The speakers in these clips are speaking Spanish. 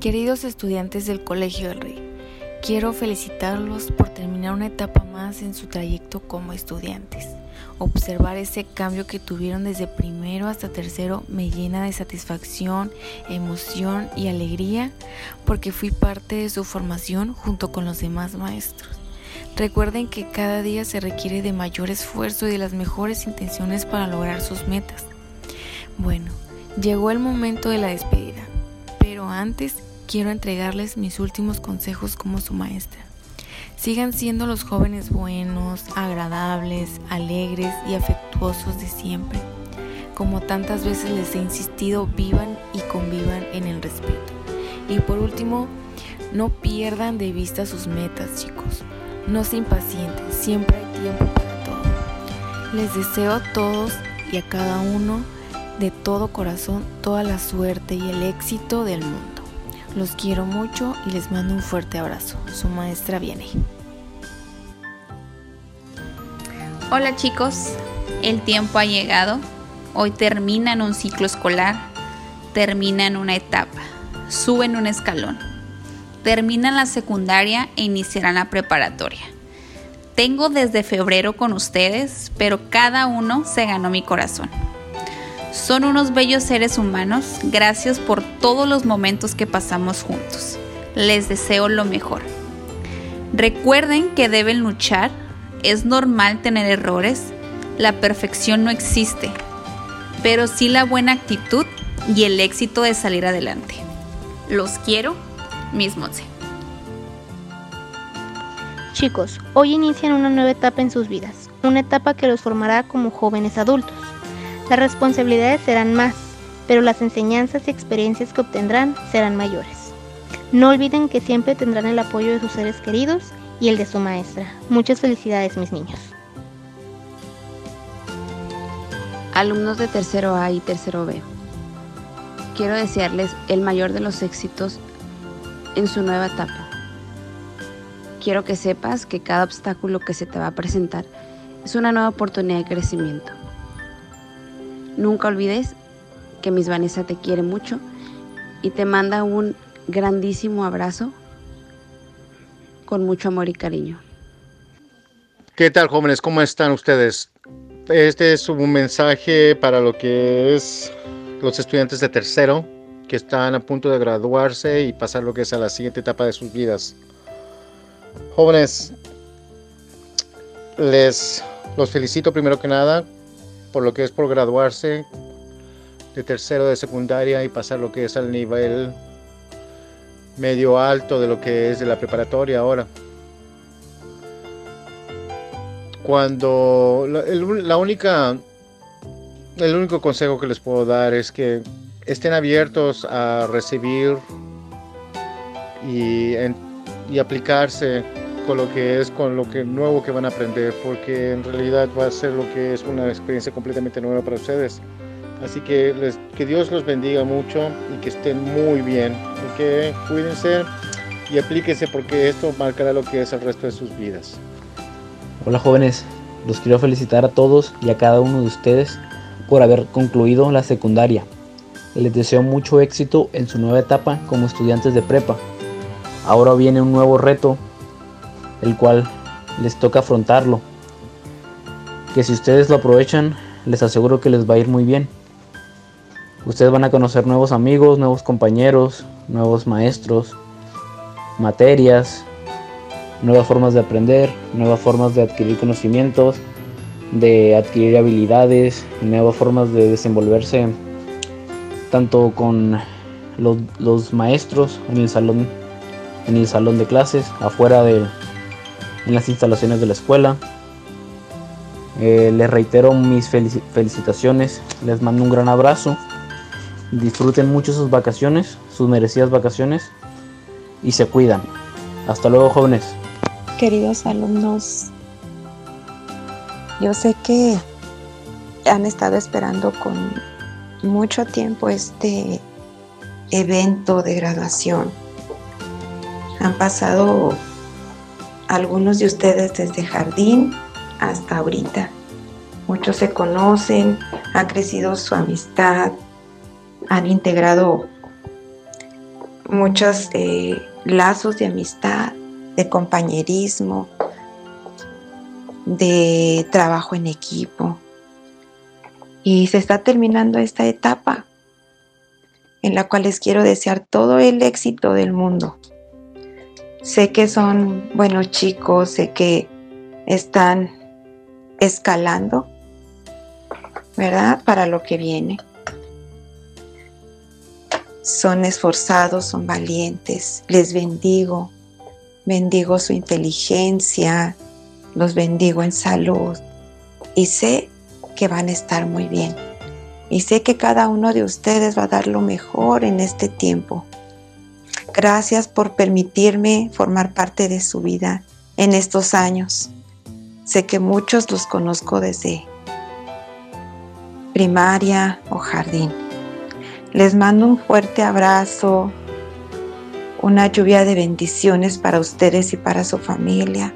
Queridos estudiantes del Colegio del Rey, quiero felicitarlos por terminar una etapa más en su trayecto como estudiantes. Observar ese cambio que tuvieron desde primero hasta tercero me llena de satisfacción, emoción y alegría porque fui parte de su formación junto con los demás maestros. Recuerden que cada día se requiere de mayor esfuerzo y de las mejores intenciones para lograr sus metas. Bueno, llegó el momento de la despedida, pero antes quiero entregarles mis últimos consejos como su maestra. Sigan siendo los jóvenes buenos, agradables, alegres y afectuosos de siempre. Como tantas veces les he insistido, vivan y convivan en el respeto. Y por último, no pierdan de vista sus metas, chicos. No se impacienten, siempre hay tiempo para todo. Les deseo a todos y a cada uno de todo corazón toda la suerte y el éxito del mundo. Los quiero mucho y les mando un fuerte abrazo. Su maestra viene. Hola chicos, el tiempo ha llegado. Hoy terminan un ciclo escolar, terminan una etapa, suben un escalón, terminan la secundaria e iniciarán la preparatoria. Tengo desde febrero con ustedes, pero cada uno se ganó mi corazón. Son unos bellos seres humanos, gracias por todos los momentos que pasamos juntos. Les deseo lo mejor. Recuerden que deben luchar, es normal tener errores, la perfección no existe, pero sí la buena actitud y el éxito de salir adelante. Los quiero, mis Chicos, hoy inician una nueva etapa en sus vidas, una etapa que los formará como jóvenes adultos. Las responsabilidades serán más, pero las enseñanzas y experiencias que obtendrán serán mayores. No olviden que siempre tendrán el apoyo de sus seres queridos y el de su maestra. Muchas felicidades mis niños. Alumnos de tercero A y tercero B, quiero desearles el mayor de los éxitos en su nueva etapa. Quiero que sepas que cada obstáculo que se te va a presentar es una nueva oportunidad de crecimiento. Nunca olvides que Miss Vanessa te quiere mucho y te manda un grandísimo abrazo con mucho amor y cariño. ¿Qué tal jóvenes? ¿Cómo están ustedes? Este es un mensaje para lo que es los estudiantes de tercero que están a punto de graduarse y pasar lo que es a la siguiente etapa de sus vidas. Jóvenes, les los felicito primero que nada por lo que es por graduarse de tercero de secundaria y pasar lo que es al nivel medio alto de lo que es de la preparatoria ahora. Cuando la, única, el único consejo que les puedo dar es que estén abiertos a recibir y, y aplicarse con lo que es, con lo que nuevo que van a aprender, porque en realidad va a ser lo que es una experiencia completamente nueva para ustedes. Así que les, que Dios los bendiga mucho y que estén muy bien. que Cuídense y aplíquense porque esto marcará lo que es el resto de sus vidas. Hola jóvenes, los quiero felicitar a todos y a cada uno de ustedes por haber concluido la secundaria. Les deseo mucho éxito en su nueva etapa como estudiantes de prepa. Ahora viene un nuevo reto el cual les toca afrontarlo. Que si ustedes lo aprovechan, les aseguro que les va a ir muy bien. Ustedes van a conocer nuevos amigos, nuevos compañeros, nuevos maestros, materias, nuevas formas de aprender, nuevas formas de adquirir conocimientos, de adquirir habilidades, nuevas formas de desenvolverse tanto con los, maestros en el salón en el salón de clases, afuera de, en las instalaciones de la escuela. Eh, les reitero mis felicitaciones, les mando un gran abrazo. Disfruten mucho sus vacaciones, sus merecidas vacaciones y se cuidan. Hasta luego jóvenes. Queridos alumnos, yo sé que han estado esperando con mucho tiempo este evento de graduación. Han pasado algunos de ustedes desde jardín hasta ahorita. Muchos se conocen, ha crecido su amistad, han integrado muchos eh, lazos de amistad, de compañerismo, de trabajo en equipo. Y se está terminando esta etapa en la cual les quiero desear todo el éxito del mundo. Sé que son buenos chicos, sé que están escalando, ¿verdad? Para lo que viene. Son esforzados, son valientes. Les bendigo. Bendigo su inteligencia. Los bendigo en salud. Y sé que van a estar muy bien. Y sé que cada uno de ustedes va a dar lo mejor en este tiempo. Gracias por permitirme formar parte de su vida en estos años. Sé que muchos los conozco desde primaria o jardín. Les mando un fuerte abrazo, una lluvia de bendiciones para ustedes y para su familia.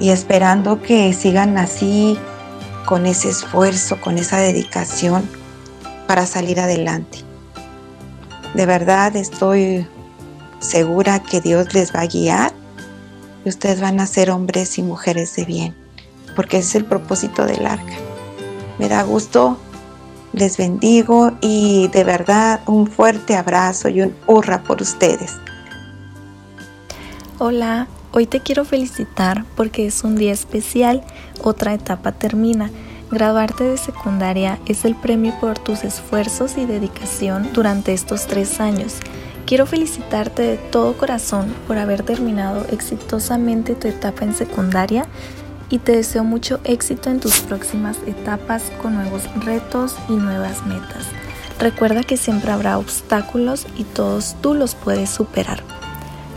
Y esperando que sigan así, con ese esfuerzo, con esa dedicación para salir adelante. De verdad estoy segura que Dios les va a guiar y ustedes van a ser hombres y mujeres de bien, porque ese es el propósito del arca. Me da gusto, les bendigo y de verdad un fuerte abrazo y un hurra por ustedes. Hola, hoy te quiero felicitar porque es un día especial, otra etapa termina. Graduarte de secundaria es el premio por tus esfuerzos y dedicación durante estos tres años Quiero felicitarte de todo corazón por haber terminado exitosamente tu etapa en secundaria y te deseo mucho éxito en tus próximas etapas con nuevos retos y nuevas metas. Recuerda que siempre habrá obstáculos y todos tú los puedes superar.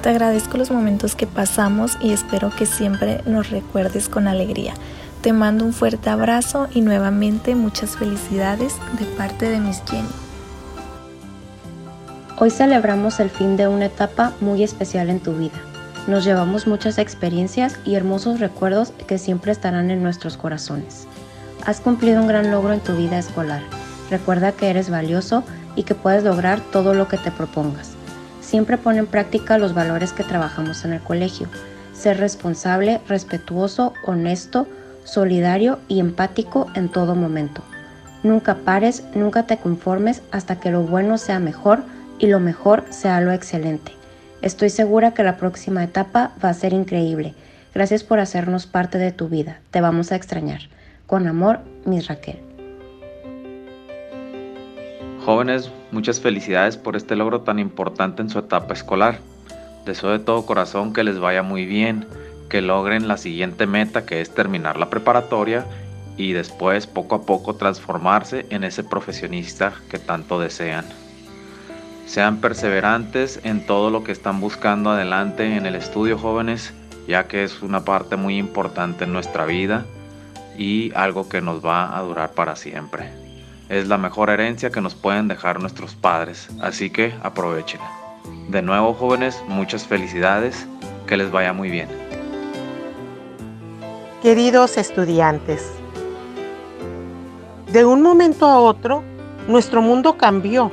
Te agradezco los momentos que pasamos y espero que siempre nos recuerdes con alegría. Te mando un fuerte abrazo y nuevamente muchas felicidades de parte de mis Jenny. Hoy celebramos el fin de una etapa muy especial en tu vida. Nos llevamos muchas experiencias y hermosos recuerdos que siempre estarán en nuestros corazones. Has cumplido un gran logro en tu vida escolar. Recuerda que eres valioso y que puedes lograr todo lo que te propongas. Siempre pon en práctica los valores que trabajamos en el colegio. Ser responsable, respetuoso, honesto, solidario y empático en todo momento. Nunca pares, nunca te conformes hasta que lo bueno sea mejor y lo mejor sea lo excelente. Estoy segura que la próxima etapa va a ser increíble. Gracias por hacernos parte de tu vida. Te vamos a extrañar. Con amor, Miss Raquel. Jóvenes, muchas felicidades por este logro tan importante en su etapa escolar. Deseo de todo corazón que les vaya muy bien, que logren la siguiente meta que es terminar la preparatoria y después poco a poco transformarse en ese profesionista que tanto desean. Sean perseverantes en todo lo que están buscando adelante en el estudio jóvenes, ya que es una parte muy importante en nuestra vida y algo que nos va a durar para siempre. Es la mejor herencia que nos pueden dejar nuestros padres, así que aprovechen. De nuevo jóvenes, muchas felicidades, que les vaya muy bien. Queridos estudiantes, de un momento a otro, nuestro mundo cambió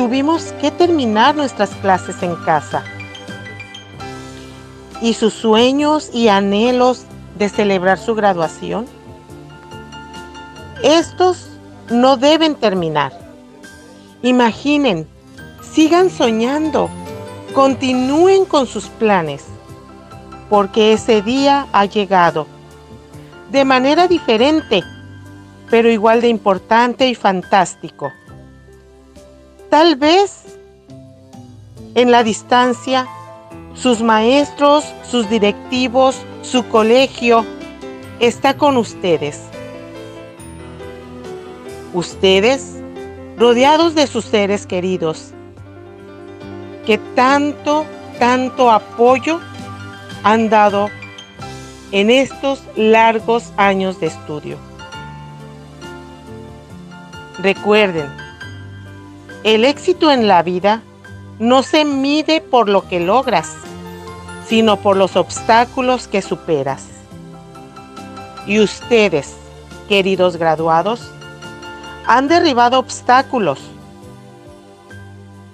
tuvimos que terminar nuestras clases en casa. ¿Y sus sueños y anhelos de celebrar su graduación? Estos no deben terminar. Imaginen, sigan soñando, continúen con sus planes, porque ese día ha llegado. De manera diferente, pero igual de importante y fantástico. Tal vez en la distancia, sus maestros, sus directivos, su colegio está con ustedes. Ustedes, rodeados de sus seres queridos, que tanto, tanto apoyo han dado en estos largos años de estudio. Recuerden, el éxito en la vida no se mide por lo que logras, sino por los obstáculos que superas. Y ustedes, queridos graduados, han derribado obstáculos.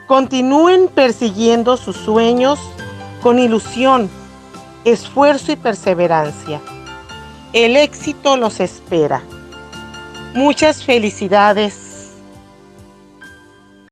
Continúen persiguiendo sus sueños con ilusión, esfuerzo y perseverancia. El éxito los espera. Muchas felicidades